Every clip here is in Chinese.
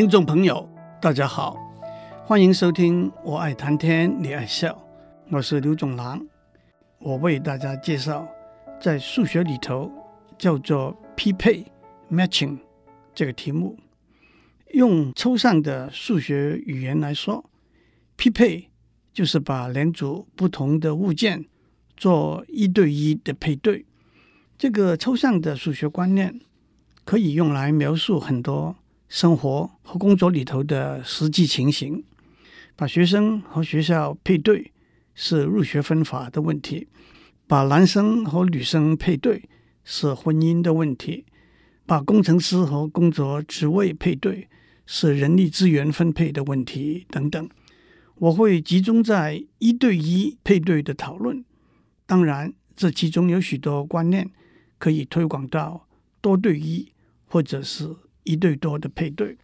听众朋友，大家好，欢迎收听《我爱谈天，你爱笑》，我是刘总郎。我为大家介绍，在数学里头叫做匹配 （matching） 这个题目。用抽象的数学语言来说，匹配就是把两组不同的物件做一对一的配对。这个抽象的数学观念可以用来描述很多。生活和工作里头的实际情形，把学生和学校配对是入学分法的问题；把男生和女生配对是婚姻的问题；把工程师和工作职位配对是人力资源分配的问题等等。我会集中在一对一配对的讨论。当然，这其中有许多观念可以推广到多对一，或者是。一对多的配对，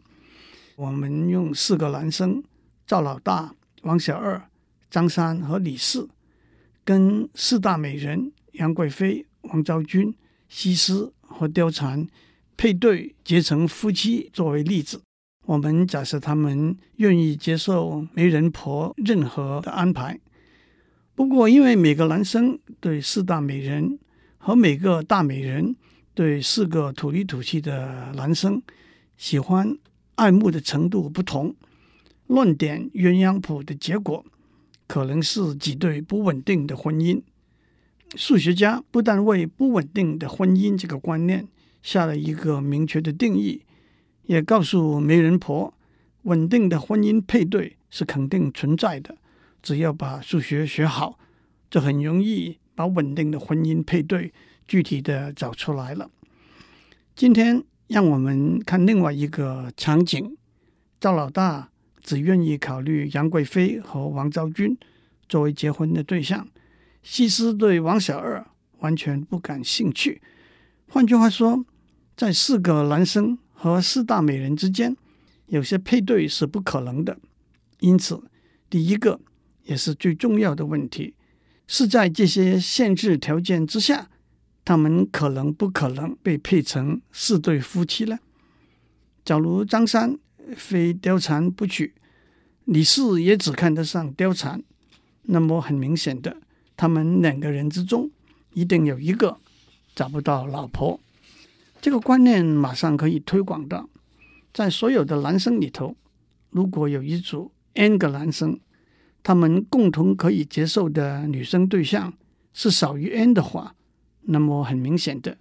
我们用四个男生赵老大、王小二、张三和李四，跟四大美人杨贵妃、王昭君、西施和貂蝉配对结成夫妻作为例子。我们假设他们愿意接受媒人婆任何的安排。不过，因为每个男生对四大美人和每个大美人。对四个土里土气的男生，喜欢爱慕的程度不同，乱点鸳鸯谱的结果，可能是几对不稳定的婚姻。数学家不但为不稳定的婚姻这个观念下了一个明确的定义，也告诉媒人婆，稳定的婚姻配对是肯定存在的，只要把数学学好，就很容易把稳定的婚姻配对。具体的找出来了。今天让我们看另外一个场景：赵老大只愿意考虑杨贵妃和王昭君作为结婚的对象，西施对王小二完全不感兴趣。换句话说，在四个男生和四大美人之间，有些配对是不可能的。因此，第一个也是最重要的问题，是在这些限制条件之下。他们可能不可能被配成四对夫妻呢？假如张三非貂蝉不娶，李四也只看得上貂蝉，那么很明显的，他们两个人之中一定有一个找不到老婆。这个观念马上可以推广到，在所有的男生里头，如果有一组 n 个男生，他们共同可以接受的女生对象是少于 n 的话。那么很明显的，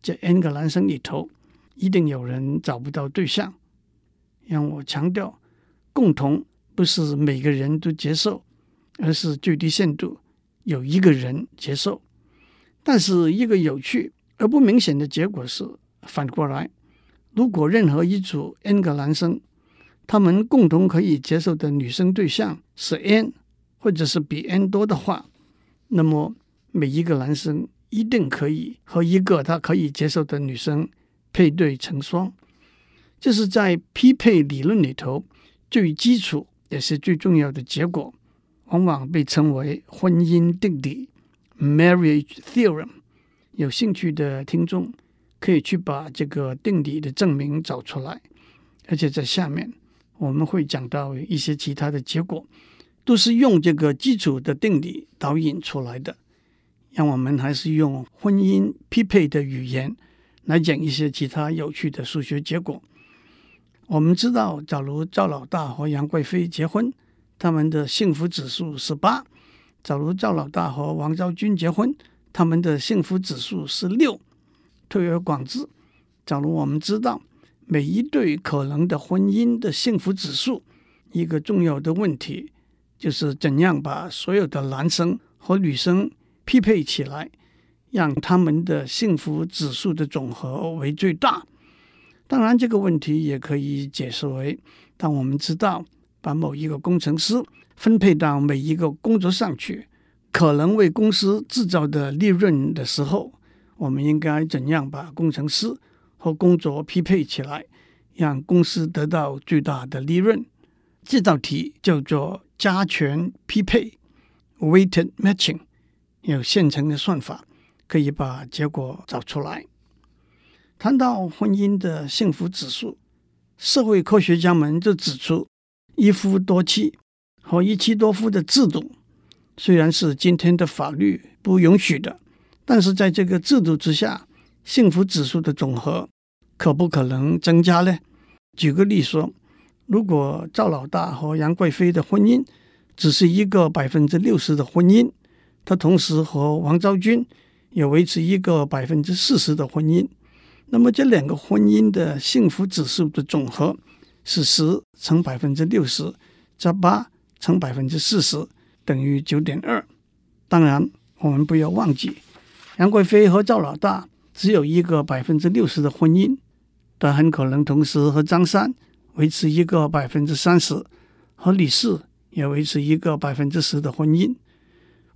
这 n 个男生里头，一定有人找不到对象。让我强调，共同不是每个人都接受，而是最低限度有一个人接受。但是一个有趣而不明显的结果是，反过来，如果任何一组 n 个男生，他们共同可以接受的女生对象是 n，或者是比 n 多的话，那么每一个男生。一定可以和一个他可以接受的女生配对成双，这是在匹配理论里头最基础也是最重要的结果，往往被称为婚姻定理 （marriage theorem）。有兴趣的听众可以去把这个定理的证明找出来，而且在下面我们会讲到一些其他的结果，都是用这个基础的定理导引出来的。让我们还是用婚姻匹配的语言来讲一些其他有趣的数学结果。我们知道，假如赵老大和杨贵妃结婚，他们的幸福指数是八；假如赵老大和王昭君结婚，他们的幸福指数是六。推而广之，假如我们知道每一对可能的婚姻的幸福指数，一个重要的问题就是怎样把所有的男生和女生。匹配起来，让他们的幸福指数的总和为最大。当然，这个问题也可以解释为：当我们知道把某一个工程师分配到每一个工作上去，可能为公司制造的利润的时候，我们应该怎样把工程师和工作匹配起来，让公司得到最大的利润？这道题叫做加权匹配 （weighted matching）。有现成的算法，可以把结果找出来。谈到婚姻的幸福指数，社会科学家们就指出，一夫多妻和一妻多夫的制度，虽然是今天的法律不允许的，但是在这个制度之下，幸福指数的总和可不可能增加呢？举个例说，如果赵老大和杨贵妃的婚姻只是一个百分之六十的婚姻，他同时和王昭君也维持一个百分之四十的婚姻，那么这两个婚姻的幸福指数的总和是十乘百分之六十加八乘百分之四十等于九点二。当然，我们不要忘记，杨贵妃和赵老大只有一个百分之六十的婚姻，但很可能同时和张三维持一个百分之三十，和李四也维持一个百分之十的婚姻。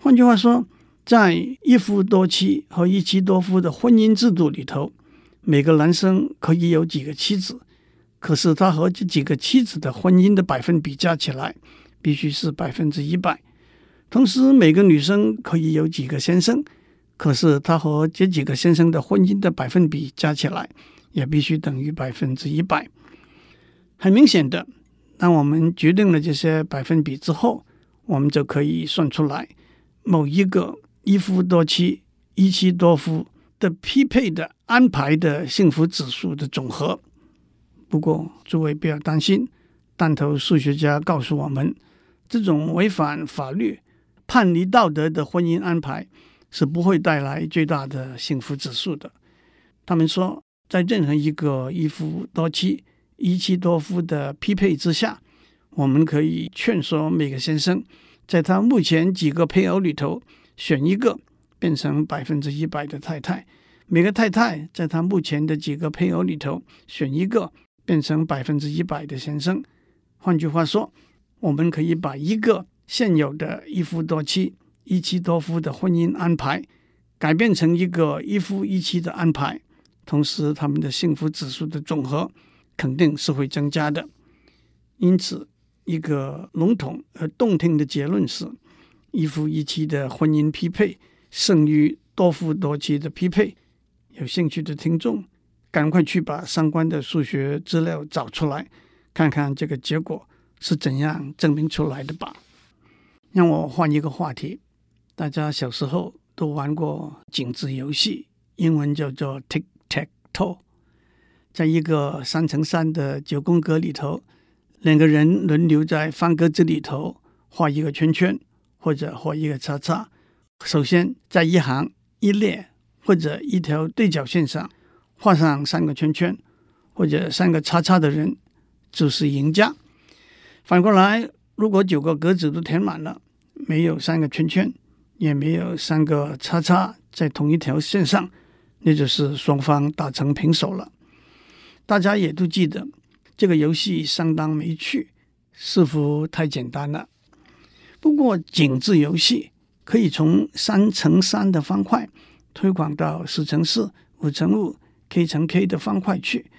换句话说，在一夫多妻和一妻多夫的婚姻制度里头，每个男生可以有几个妻子，可是他和这几个妻子的婚姻的百分比加起来必须是百分之一百。同时，每个女生可以有几个先生，可是他和这几个先生的婚姻的百分比加起来也必须等于百分之一百。很明显的，当我们决定了这些百分比之后，我们就可以算出来某一个一夫多妻、一妻多夫的匹配的安排的幸福指数的总和。不过，诸位不要担心，但头数学家告诉我们，这种违反法律、叛离道德的婚姻安排是不会带来最大的幸福指数的。他们说，在任何一个一夫多妻、一妻多夫的匹配之下，我们可以劝说每个先生，在他目前几个配偶里头选一个。变成百分之一百的太太，每个太太在他目前的几个配偶里头选一个，变成百分之一百的先生。换句话说，我们可以把一个现有的一夫多妻、一妻多夫的婚姻安排，改变成一个一夫一妻的安排，同时他们的幸福指数的总和肯定是会增加的。因此，一个笼统而动听的结论是：一夫一妻的婚姻匹配。胜于多夫多妻的匹配，有兴趣的听众，赶快去把相关的数学资料找出来，看看这个结果是怎样证明出来的吧。让我换一个话题，大家小时候都玩过井字游戏，英文叫做 Tic Tac Toe，在一个三乘三的九宫格里头，两个人轮流在方格子里头画一个圈圈，或者画一个叉叉。首先，在一行、一列或者一条对角线上画上三个圈圈或者三个叉叉的人就是赢家。反过来，如果九个格子都填满了，没有三个圈圈，也没有三个叉叉在同一条线上，那就是双方打成平手了。大家也都记得，这个游戏相当没趣，似乎太简单了。不过，井字游戏。可以从三乘三的方块推广到四乘四、五乘五、k 乘 k 的方块去，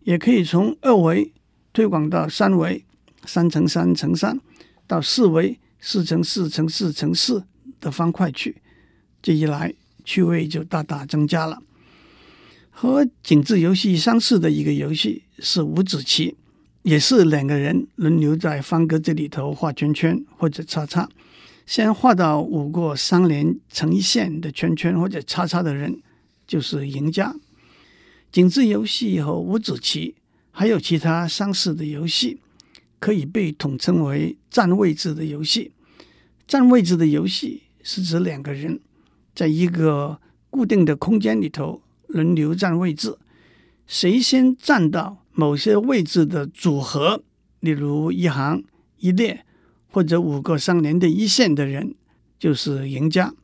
也可以从二维推广到三维，三乘三乘三到四维，四乘四乘四乘四的方块去。这一来，趣味就大大增加了。和井字游戏相似的一个游戏是五子棋，也是两个人轮流在方格子里头画圈圈或者叉叉。先画到五个相连成一线的圈圈或者叉叉的人就是赢家。井字游戏和五子棋还有其他相似的游戏，可以被统称为占位置的游戏。占位置的游戏是指两个人在一个固定的空间里头轮流占位置，谁先占到某些位置的组合，例如一行一列。或者五个相连的一线的人就是赢家。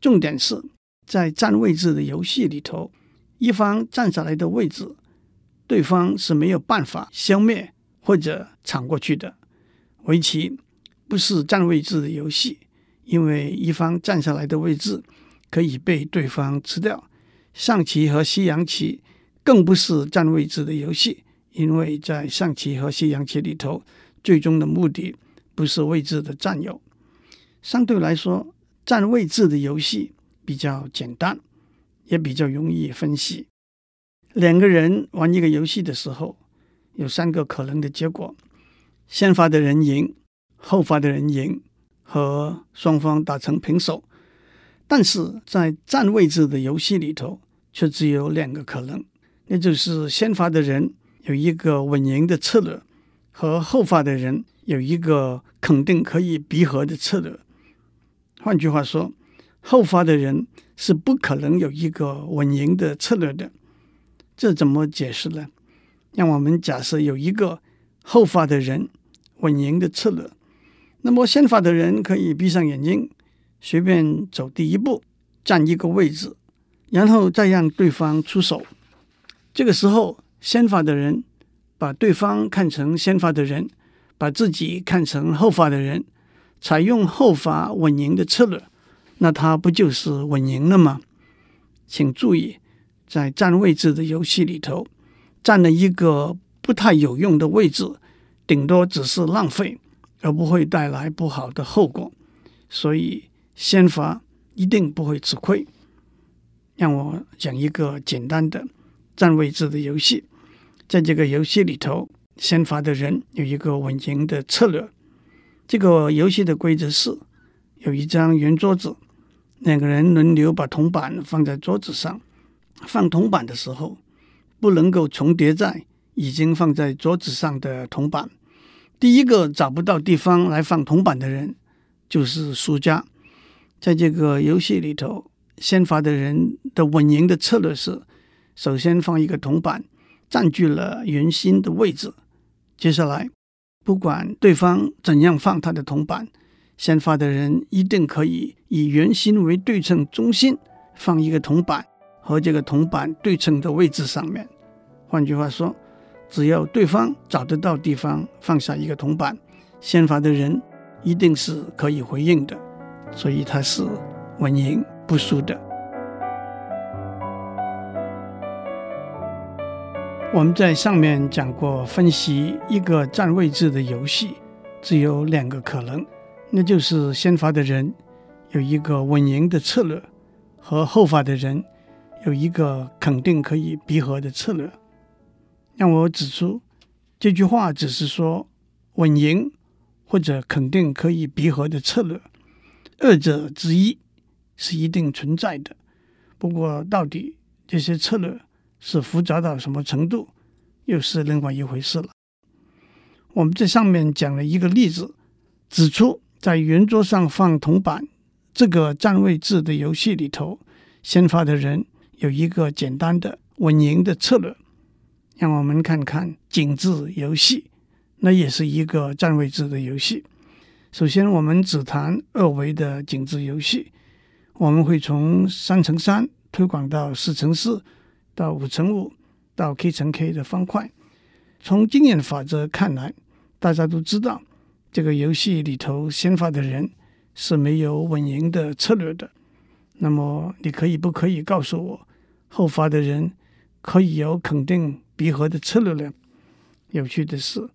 重点是在占位置的游戏里头，一方占下来的位置，对方是没有办法消灭或者抢过去的。围棋不是占位置的游戏，因为一方占下来的位置可以被对方吃掉。象棋和西洋棋更不是占位置的游戏，因为在象棋和西洋棋里头，最终的目的。不是位置的占有，相对来说，占位置的游戏比较简单，也比较容易分析。两个人玩一个游戏的时候，有三个可能的结果：先发的人赢，后发的人赢，和双方打成平手。但是在占位置的游戏里头，却只有两个可能，那就是先发的人有一个稳赢的策略，和后发的人有一个肯定可以闭合的策略。换句话说，后发的人是不可能有一个稳赢的策略的。这怎么解释呢？让我们假设有一个后发的人稳赢的策略，那么先发的人可以闭上眼睛，随便走第一步，占一个位置，然后再让对方出手。这个时候，先发的人把对方看成先发的人，把自己看成后发的人，采用后发稳赢的策略，那他不就是稳赢了吗？请注意。在占位置的游戏里头，占了一个不太有用的位置，顶多只是浪费，而不会带来不好的后果。所以先发一定不会吃亏。让我讲一个简单的占位置的游戏。在这个游戏里头，先发的人有一个稳赢的策略。这个游戏的规则是：有一张圆桌子，两个人轮流把铜板放在桌子上。放铜板的时候，不能够重叠在已经放在桌子上的铜板。第一个找不到地方来放铜板的人就是输家。在这个游戏里头，先发的人的稳赢的策略是：首先放一个铜板，占据了圆心的位置。接下来，不管对方怎样放他的铜板，先发的人一定可以以圆心为对称中心放一个铜板。和这个铜板对称的位置上面，换句话说，只要对方找得到地方放下一个铜板，先发的人一定是可以回应的，所以他是稳赢不输的。我们在上面讲过，分析一个占位置的游戏，只有两个可能，那就是先发的人有一个稳赢的策略，和后发的人。有一个肯定可以逼和的策略，让我指出这句话只是说稳赢或者肯定可以逼和的策略，二者之一是一定存在的。不过，到底这些策略是复杂到什么程度，又是另外一回事了。我们在上面讲了一个例子，指出在圆桌上放铜板这个占位置的游戏里头，先发的人。有一个简单的稳赢的策略，让我们看看井字游戏，那也是一个占位置的游戏。首先，我们只谈二维的井字游戏，我们会从三乘三推广到四乘四，到五乘五，到 k 乘 k 的方块。从经验法则看来，大家都知道这个游戏里头先发的人是没有稳赢的策略的。那么，你可以不可以告诉我，后发的人可以有肯定闭合的策略呢？有趣的是，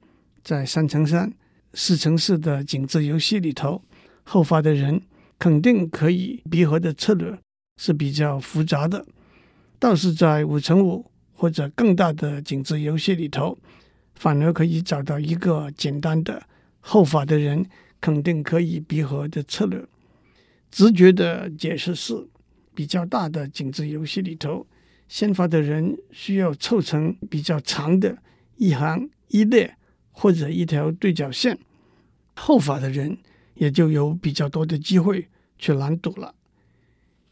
在三乘三、四乘四的井字游戏里头，后发的人肯定可以逼和的策略是比较复杂的；倒是在五乘五或者更大的井字游戏里头，反而可以找到一个简单的后发的人肯定可以逼和的策略。直觉的解释是，比较大的井字游戏里头，先发的人需要凑成比较长的一行一列或者一条对角线，后发的人也就有比较多的机会去拦堵了。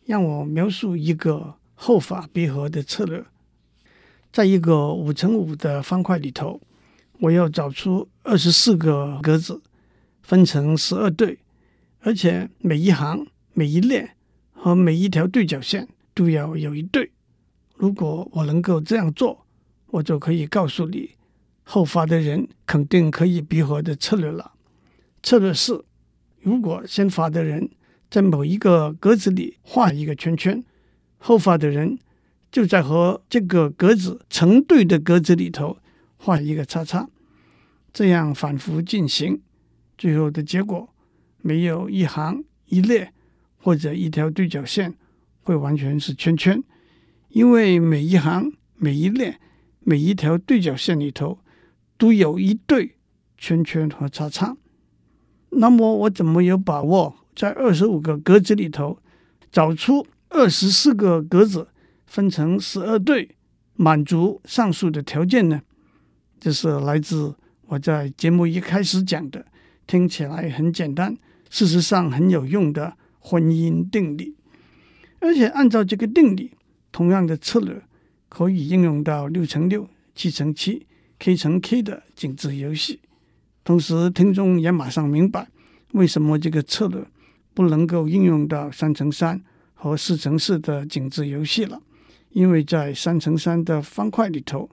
让我描述一个后发闭合的策略，在一个五乘五的方块里头，我要找出二十四个格子，分成十二对。而且每一行、每一列和每一条对角线都要有一对。如果我能够这样做，我就可以告诉你，后发的人肯定可以闭合的策略了。策略是：如果先发的人在某一个格子里画一个圈圈，后发的人就在和这个格子成对的格子里头画一个叉叉，这样反复进行，最后的结果。没有一行一列或者一条对角线会完全是圈圈，因为每一行、每一列、每一条对角线里头都有一对圈圈和叉叉。那么我怎么有把握在二十五个格子里头找出二十四个格子分成十二对，满足上述的条件呢？这是来自我在节目一开始讲的，听起来很简单，事实上很有用的婚姻定理。而且按照这个定理，同样的策略可以应用到六乘六、七乘七、K 乘 K 的井字游戏。同时，听众也马上明白为什么这个策略不能够应用到三乘三和四乘四的井字游戏了，因为在三乘三的方块里头，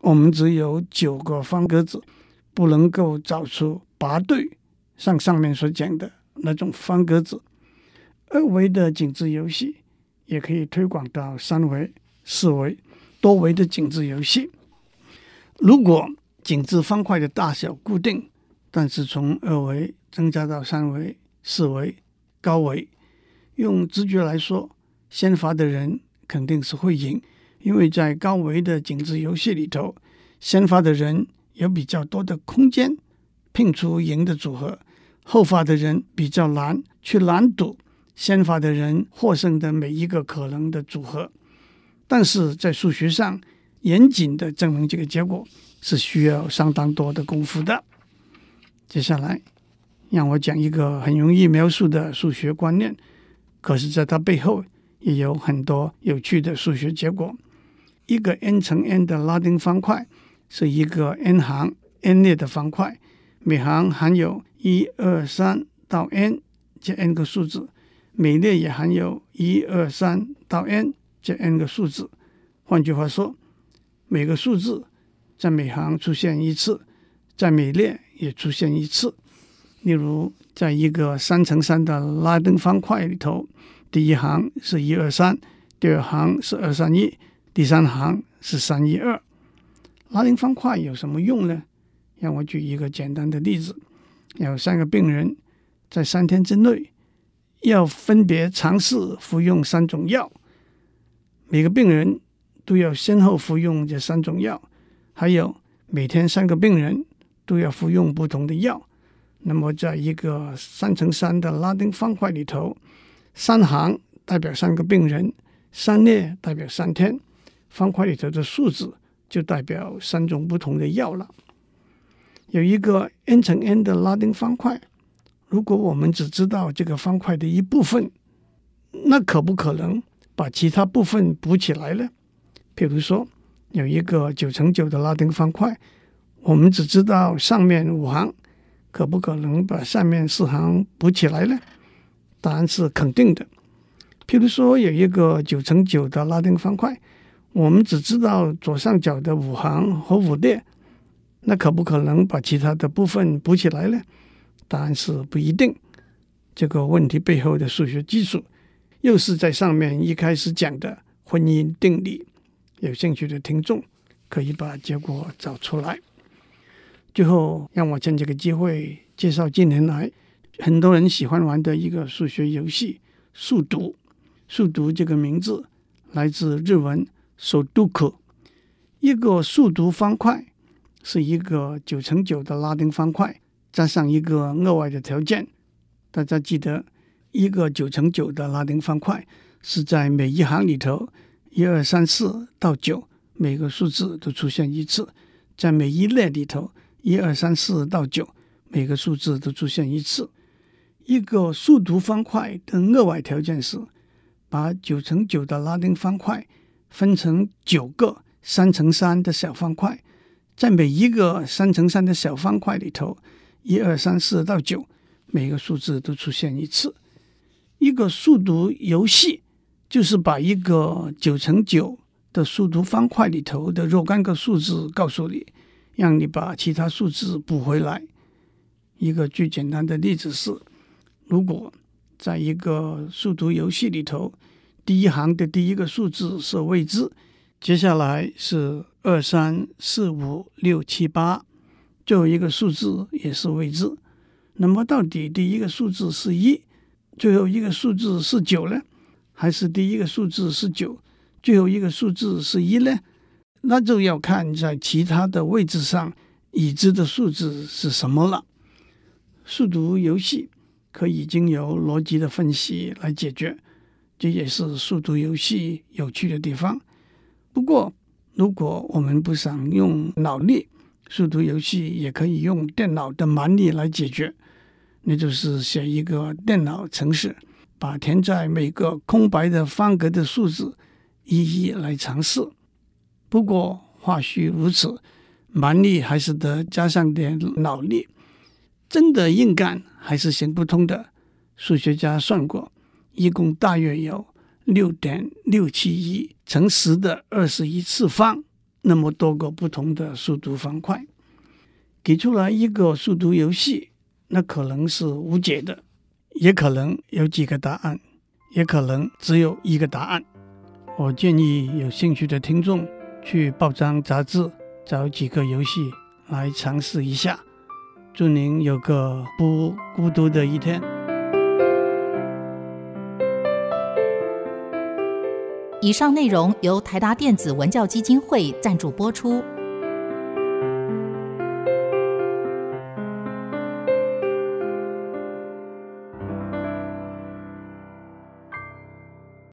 我们只有九个方格子，不能够找出八对，像上面所讲的那种方格子。二维的井字游戏也可以推广到三维、四维、多维的井字游戏。如果井字方块的大小固定，但是从二维增加到三维、四维、高维，用直觉来说，先发的人肯定是会赢。因为在高维的井字游戏里头，先发的人有比较多的空间拼出赢的组合，后发的人比较难去拦堵先发的人获胜的每一个可能的组合。但是在数学上，严谨的证明这个结果是需要相当多的功夫的。接下来，让我讲一个很容易描述的数学观念，可是在它背后也有很多有趣的数学结果。一个 n 乘 n 的拉丁方块是一个 n 行 n 列的方块，每行含有一二三到 n 这 n 个数字，每列也含有一二三到 n 这 n 个数字。换句话说，每个数字在每行出现一次，在每列也出现一次。例如，在一个三乘三的拉丁方块里头，第一行是一二三，第二行是二三一。第三行是三一二，拉丁方块有什么用呢？让我举一个简单的例子：有三个病人在三天之内要分别尝试服用三种药，每个病人都要先后服用这三种药，还有每天三个病人都要服用不同的药。那么，在一个三乘三的拉丁方块里头，三行代表三个病人，三列代表三天。方块里头的数字就代表三种不同的药了。有一个 n 乘 n 的拉丁方块，如果我们只知道这个方块的一部分，那可不可能把其他部分补起来呢？譬如说，有一个九乘九的拉丁方块，我们只知道上面五行，可不可能把上面四行补起来呢？答案是肯定的。譬如说，有一个九乘九的拉丁方块。我们只知道左上角的五行和五列，那可不可能把其他的部分补起来呢？答案是不一定。这个问题背后的数学基础，又是在上面一开始讲的婚姻定理。有兴趣的听众可以把结果找出来。最后，让我趁这个机会介绍近年来很多人喜欢玩的一个数学游戏——数独。数独这个名字来自日文。数独可，一个数独方块是一个九乘九的拉丁方块，加上一个额外的条件。大家记得，一个九乘九的拉丁方块是在每一行里头，一二三四到九，每个数字都出现一次；在每一列里头，一二三四到九，每个数字都出现一次。一个数独方块的额外条件是，把九乘九的拉丁方块。分成九个三乘三的小方块，在每一个三乘三的小方块里头，一二三四到九，每个数字都出现一次。一个数独游戏就是把一个九乘九的数独方块里头的若干个数字告诉你，让你把其他数字补回来。一个最简单的例子是，如果在一个数独游戏里头。第一行的第一个数字是未知，接下来是二三四五六七八，最后一个数字也是未知。那么到底第一个数字是一，最后一个数字是九呢？还是第一个数字是九，最后一个数字是一呢？那就要看在其他的位置上已知的数字是什么了。数独游戏可以经由逻辑的分析来解决，这也是数独游戏有趣的地方。不过，如果我们不想用脑力，数独游戏也可以用电脑的蛮力来解决，那就是写一个电脑程式，把填在每个空白的方格的数字一一来尝试。不过话虽如此，蛮力还是得加上点脑力，真的硬干还是行不通的。数学家算过，一共大约有六点六七亿乘十的二十一次方。那么多个不同的数独方块，给出来一个数独游戏，那可能是无解的，也可能有几个答案，也可能只有一个答案。我建议有兴趣的听众去报章杂志找几个游戏来尝试一下。祝您有个不孤独的一天。以上内容由台达电子文教基金会赞助播出。